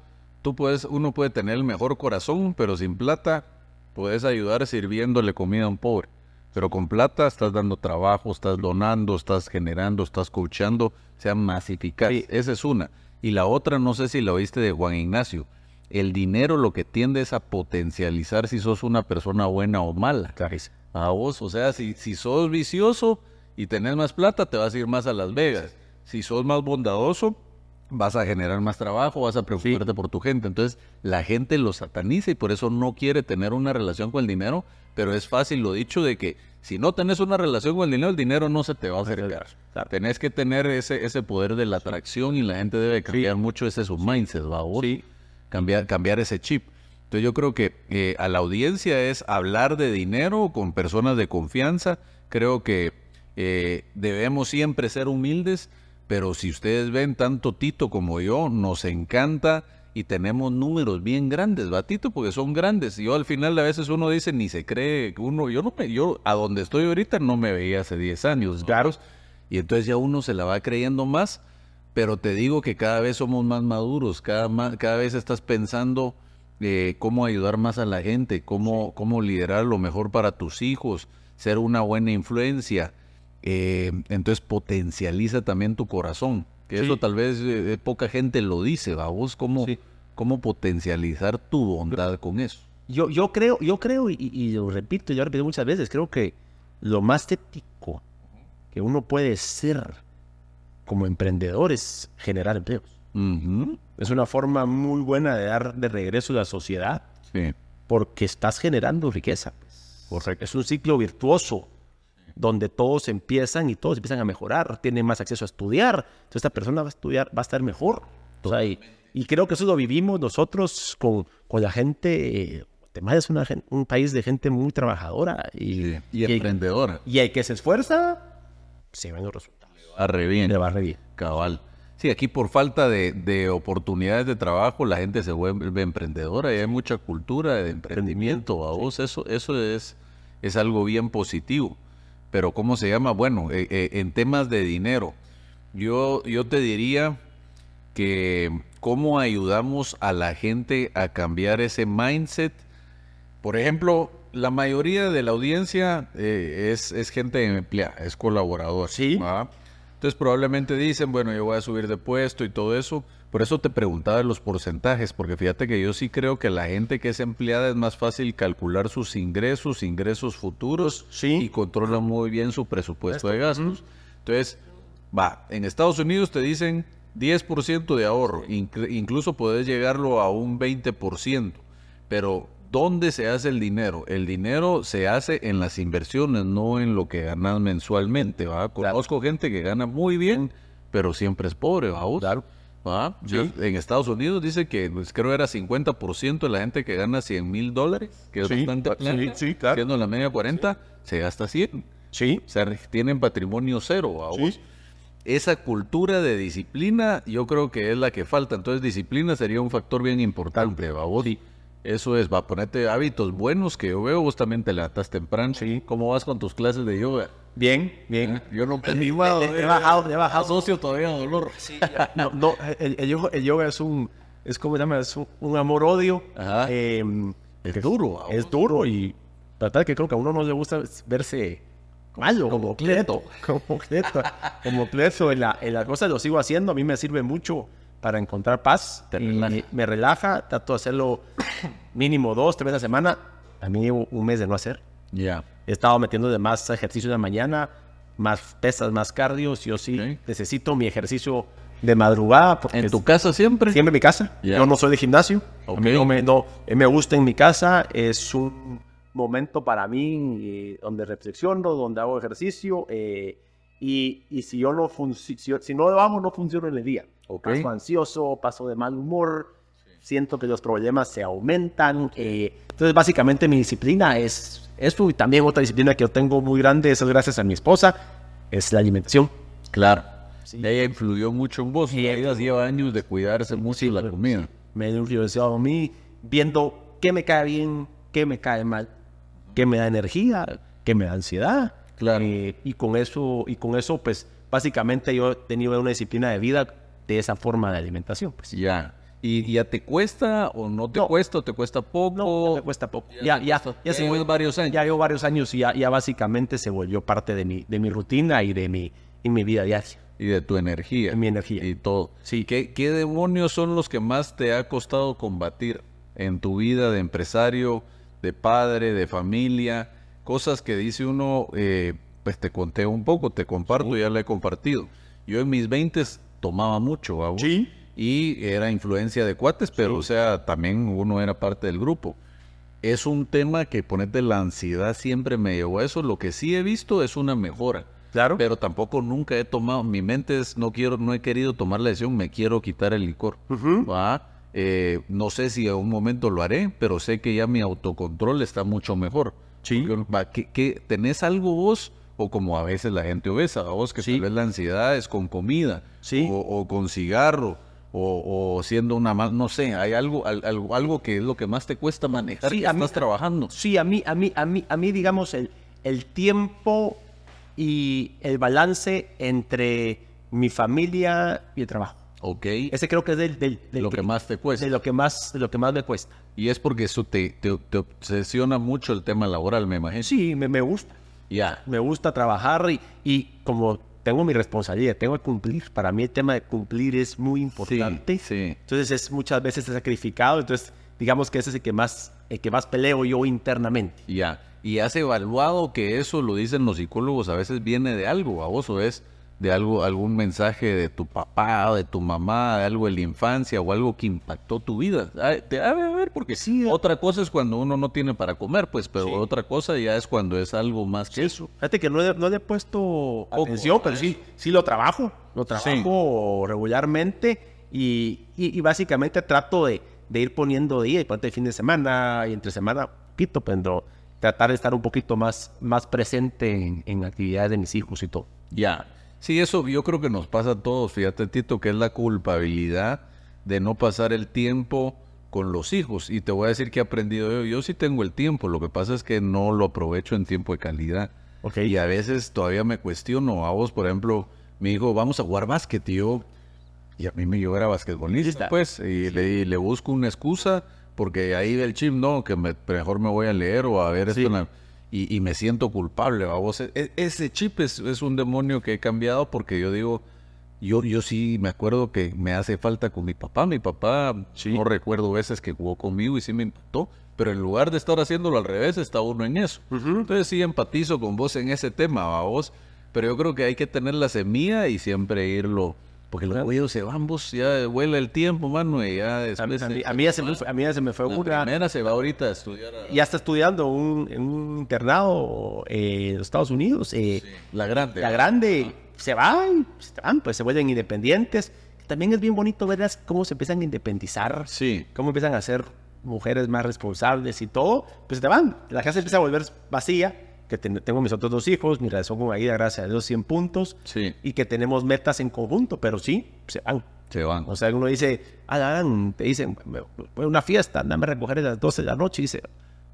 B: tú puedes, uno puede tener el mejor corazón, pero sin plata puedes ayudar sirviéndole comida a un pobre. Pero con plata estás dando trabajo, estás donando, estás generando, estás coachando, sea masificar.
A: Sí.
B: Esa es una. Y la otra, no sé si la oíste de Juan Ignacio. El dinero lo que tiende es a potencializar si sos una persona buena o mala. A vos, o sea, si, si sos vicioso y tenés más plata, te vas a ir más a Las Vegas. Si sos más bondadoso, vas a generar más trabajo, vas a preocuparte por tu gente. Entonces, la gente lo sataniza y por eso no quiere tener una relación con el dinero, pero es fácil lo dicho de que si no tenés una relación con el dinero, el dinero no se te va a acercar. Tenés que tener ese, ese poder de la atracción y la gente debe cambiar mucho ese su mindset, ¿va? Sí. Cambiar, cambiar ese chip. Entonces yo creo que eh, a la audiencia es hablar de dinero con personas de confianza. Creo que eh, debemos siempre ser humildes, pero si ustedes ven tanto Tito como yo, nos encanta y tenemos números bien grandes, ¿va Tito? Porque son grandes. Y yo al final a veces uno dice, ni se cree, uno, yo no me, yo a donde estoy ahorita no me veía hace 10 años, claro. Y entonces ya uno se la va creyendo más, pero te digo que cada vez somos más maduros, cada, cada vez estás pensando eh, cómo ayudar más a la gente, cómo, cómo liderar lo mejor para tus hijos, ser una buena influencia. Eh, entonces potencializa también tu corazón. Que eso tal vez eh, poca gente lo dice, ¿va? Vos cómo, cómo potencializar tu bondad con eso.
A: Yo, yo creo, yo creo, y, lo repito, yo lo repito muchas veces, creo que lo más técnico que uno puede ser como emprendedor es generar empleos. Es una forma muy buena de dar de regreso a la sociedad. Porque estás generando riqueza. Pues. Es un ciclo virtuoso donde todos empiezan y todos empiezan a mejorar, tienen más acceso a estudiar, entonces esta persona va a estudiar, va a estar mejor. y, creo que eso lo vivimos nosotros con, con la gente. Guatemala es una, un país de gente muy trabajadora y,
B: y, emprendedora.
A: Y el que se esfuerza, se ven los resultados.
B: Le va re bien.
A: Le va re bien.
B: Cabal. Sí, aquí por falta de, de, oportunidades de trabajo la gente se vuelve emprendedora y hay mucha cultura de emprendimiento. A vos eso, eso es, es algo bien positivo pero ¿cómo se llama? Bueno, eh, eh, en temas de dinero, yo, yo te diría que cómo ayudamos a la gente a cambiar ese mindset. Por ejemplo, la mayoría de la audiencia eh, es, es, gente empleada, es colaborador.
A: Sí.
B: Entonces probablemente dicen, bueno, yo voy a subir de puesto y todo eso, por eso te preguntaba de los porcentajes, porque fíjate que yo sí creo que la gente que es empleada es más fácil calcular sus ingresos, ingresos futuros
A: sí.
B: y controla muy bien su presupuesto de gastos. Entonces, va, en Estados Unidos te dicen 10% de ahorro, incluso puedes llegarlo a un 20%, pero ¿dónde se hace el dinero? El dinero se hace en las inversiones, no en lo que ganas mensualmente, ¿va? Conozco gente que gana muy bien, pero siempre es pobre, ¿va?
A: Claro.
B: ¿Ah? en Estados Unidos dice que pues, creo era 50% de la gente que gana 100 mil dólares, que es bastante
A: sí, claro.
B: siendo la media 40, se gasta 100.
A: Sí.
B: O sea, tienen patrimonio cero. Esa cultura de disciplina yo creo que es la que falta. Entonces disciplina sería un factor bien importante, vos. Eso es, va a ponerte hábitos buenos que yo veo. Vos también te levantas temprano.
A: Sí.
B: ¿Cómo vas con tus clases de yoga?
A: Bien, bien. ¿Eh?
B: Yo no
A: he, bajado, he bajado.
B: Socio todavía dolor.
A: Sí, no, no el, yoga, es un, es como se llama, es un, amor-odio.
B: Em, es duro.
A: Es duro y tratar que creo que a uno no le gusta verse malo.
B: Como cleto.
A: Como cleto. como cleto. En la, en la cosa lo sigo haciendo. A mí me sirve mucho para encontrar paz. Me relaja. Trato de hacerlo mínimo dos, tres veces a la semana. A mí un mes de no hacer.
B: Ya.
A: He estado metiendo de más ejercicio de mañana, más pesas, más cardio. Yo sí necesito mi ejercicio de madrugada. Porque
B: ¿En tu casa siempre?
A: Siempre en mi casa. Yo no soy de gimnasio. no me, no, me gusta en mi casa. Es un momento para mí eh, donde reflexiono, donde hago ejercicio. Eh, y, y, si yo no si, si, no lo hago, no funciona en el día. Paso ansioso, paso de mal humor, siento que los problemas se aumentan. Eh, entonces, básicamente mi disciplina es esto y también otra disciplina que yo tengo muy grande, eso es gracias a mi esposa, es la alimentación.
B: Claro. Ella influyó mucho en vos. Y ella lleva años de cuidarse mucho de la comida.
A: Me ha influenciado a mí viendo qué me cae bien, qué me cae mal, qué me da energía, qué me da ansiedad.
B: Claro.
A: Eh, y con eso, y con eso, pues, básicamente yo he tenido una disciplina de vida de esa forma de alimentación. Pues.
B: Ya. ¿Y ya te cuesta o no te cuesta o te cuesta poco?
A: No, cuesta poco. Ya, ya, ya, ya,
B: se varios años.
A: Ya llevo varios años y ya, ya básicamente se volvió parte de mi, de mi rutina y de mi, y mi vida diaria.
B: Y de tu energía.
A: Y mi energía.
B: Y todo.
A: Sí.
B: ¿Qué, ¿Qué demonios son los que más te ha costado combatir en tu vida de empresario, de padre, de familia? Cosas que dice uno, eh, pues te conté un poco, te comparto, ya le he compartido Yo en mis 20 tomaba mucho, ¿va vos?
A: Sí.
B: Y era influencia de cuates, pero o sea, también uno era parte del grupo. Es un tema que ponerte la ansiedad siempre me llevó a eso. Lo que sí he visto es una mejora.
A: Claro.
B: Pero tampoco nunca he tomado, mi mente es, no quiero, no he querido tomar la decisión, me quiero quitar el licor.
A: Ujú.
B: ¿va? Eh, no sé si en un momento lo haré, pero sé que ya mi autocontrol está mucho mejor.
A: Sí.
B: Porque, va, ¿qué- qué- tenés algo vos? O como a veces la gente obesa, vos que
A: Sí.
B: tal vez la ansiedad es con comida,
A: Sí.
B: o, o con cigarro, o, o siendo una más, no sé, hay algo, al- algo, algo que es lo que más te cuesta manejar
A: Sí,
B: que
A: a mí-
B: estás trabajando.
A: Sí, a mí, a mí, a mí, a mí, digamos, el, el tiempo y el balance entre mi familia y el trabajo.
B: Ok.
A: Ese creo que es del, del- del
B: lo que más te cuesta.
A: de lo que más, de lo que más me cuesta.
B: Y es porque eso te, te, te obsesiona mucho el tema laboral, me imagino.
A: Sí, me, me gusta.
B: Ya.
A: Me gusta trabajar y, y como tengo mi responsabilidad, tengo que cumplir. Para mí el tema de cumplir es muy importante.
B: sí.
A: Entonces es muchas veces sacrificado. Entonces digamos que ese es el que más, el que más peleo yo internamente.
B: Ya. ¿Y has evaluado que eso, lo dicen los psicólogos, a veces viene de algo, a vos o es de algo, algún mensaje de tu papá, de tu mamá, de algo de la infancia o algo que impactó tu vida? Te ha de ver, porque
A: Sí.
B: otra cosa es cuando uno no tiene para comer, pues, pero
A: Sí.
B: otra cosa ya es cuando es algo más que eso.
A: Fíjate que no, le- no le he puesto atención, pero sí, sí lo trabajo. Lo trabajo regularmente y, y- y básicamente trato de, de ir poniendo día y parte de fin de semana y entre semana, un poquito, pero tratar de estar un poquito más, más presente en, en actividades de mis hijos y todo.
B: Ya. Sí, eso yo creo que nos pasa a todos, fíjate Tito, que es la culpabilidad de no pasar el tiempo con los hijos. Y te voy a decir que he aprendido yo. Yo sí tengo el tiempo, lo que pasa es que no lo aprovecho en tiempo de calidad.
A: Ok.
B: Y a veces todavía me cuestiono. A vos, por ejemplo, me dijo, vamos a jugar básquet. Y yo, y a mí me yo era basquetbolista,
A: Lista.
B: pues. Y le, y le busco una excusa, porque ahí del chip, no, que me- mejor me voy a leer o a ver esto. En la- y, y me siento culpable, a vos. E- ese chip es, es un demonio que he cambiado porque yo digo, yo, yo sí me acuerdo que me hace falta con mi papá. Mi papá,
A: Sí.
B: no recuerdo veces que jugó conmigo y sí me impactó. Pero en lugar de estar haciéndolo al revés, está uno en eso. Entonces sí empatizo con vos en ese tema, a vos. Pero yo creo que hay que tener la semilla y siempre irlo. Porque los güeyos se van, vos ya vuela el tiempo, mano, y ya
A: A mí,
B: después...
A: a mí-
B: se-
A: a mí ya se me fue, a mí ya se me fue
B: la
A: una.
B: primera se va ahorita a estudiar a-
A: Ya está estudiando un- en un internado eh, en los Estados Unidos. eh,
B: la grande.
A: La grande se van, se van, pues se vuelven independientes. También es bien bonito verlas cómo se empiezan a independizar,
B: Sí.
A: cómo empiezan a ser mujeres más responsables y todo. Pues se van, la casa empieza a volver vacía. Que ten- tengo mis otros dos hijos, mi relación con Aida, gracias a Dios, 100 puntos.
B: Sí.
A: Y que tenemos metas en conjunto, pero sí, se van.
B: Se van.
A: O sea, uno dice, ah, Adán, te dicen, "Me- voy a una fiesta, dame a recoger a las 12 de la noche. Y dice,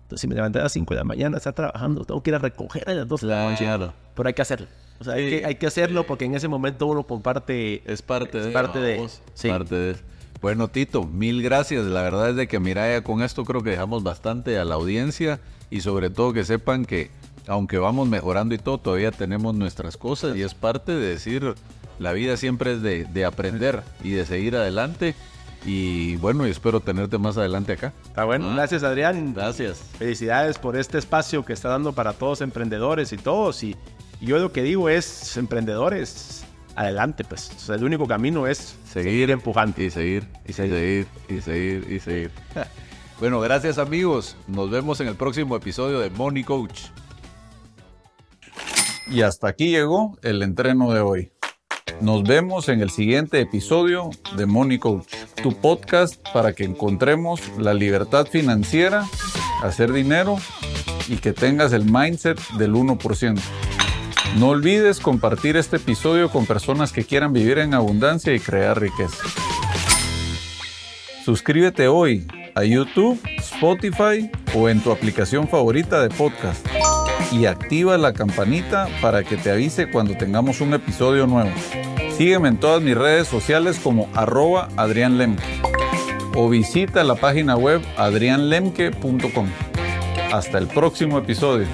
A: entonces si me levanté a las 5 de la mañana, está trabajando, tengo que ir a recoger a las 12 de la noche.
B: Claro.
A: Pero hay que hacerlo. O sea, hay, que, hay que hacerlo porque en ese momento uno comparte.
B: Es parte
A: Es
B: de.
A: parte de-
B: vamos,
A: sí.
B: Parte de. Bueno, Tito, mil gracias. La verdad es de que, mira, con esto creo que dejamos bastante a la audiencia y sobre todo que sepan que, aunque vamos mejorando y todo, todavía tenemos nuestras cosas y es parte de decir, la vida siempre es de, de aprender y de seguir adelante. Y bueno, y espero tenerte más adelante acá.
A: Está bueno.
B: Ah.
A: Gracias, Adrián.
B: Gracias.
A: Felicidades por este espacio que está dando para todos emprendedores y todos. Y, y yo lo que digo es, emprendedores, adelante, pues. O sea, el único camino es
B: Seguir
A: empujando.
B: Y seguir, y seguir, y seguir, y seguir. bueno, gracias amigos. Nos vemos en el próximo episodio de Money Coach. Y hasta aquí llegó el entreno de hoy. Nos vemos en el siguiente episodio de Money Coach, tu podcast para que encontremos la libertad financiera, hacer dinero y que tengas el mindset del 1%. No olvides compartir este episodio con personas que quieran vivir en abundancia y crear riqueza. Suscríbete hoy a YouTube, Spotify o en tu aplicación favorita de podcast y activa la campanita para que te avise cuando tengamos un episodio nuevo. Sígueme en todas mis redes sociales como arroba Adrián Lemke o visita la página web adrianlemke.com. Hasta el próximo episodio.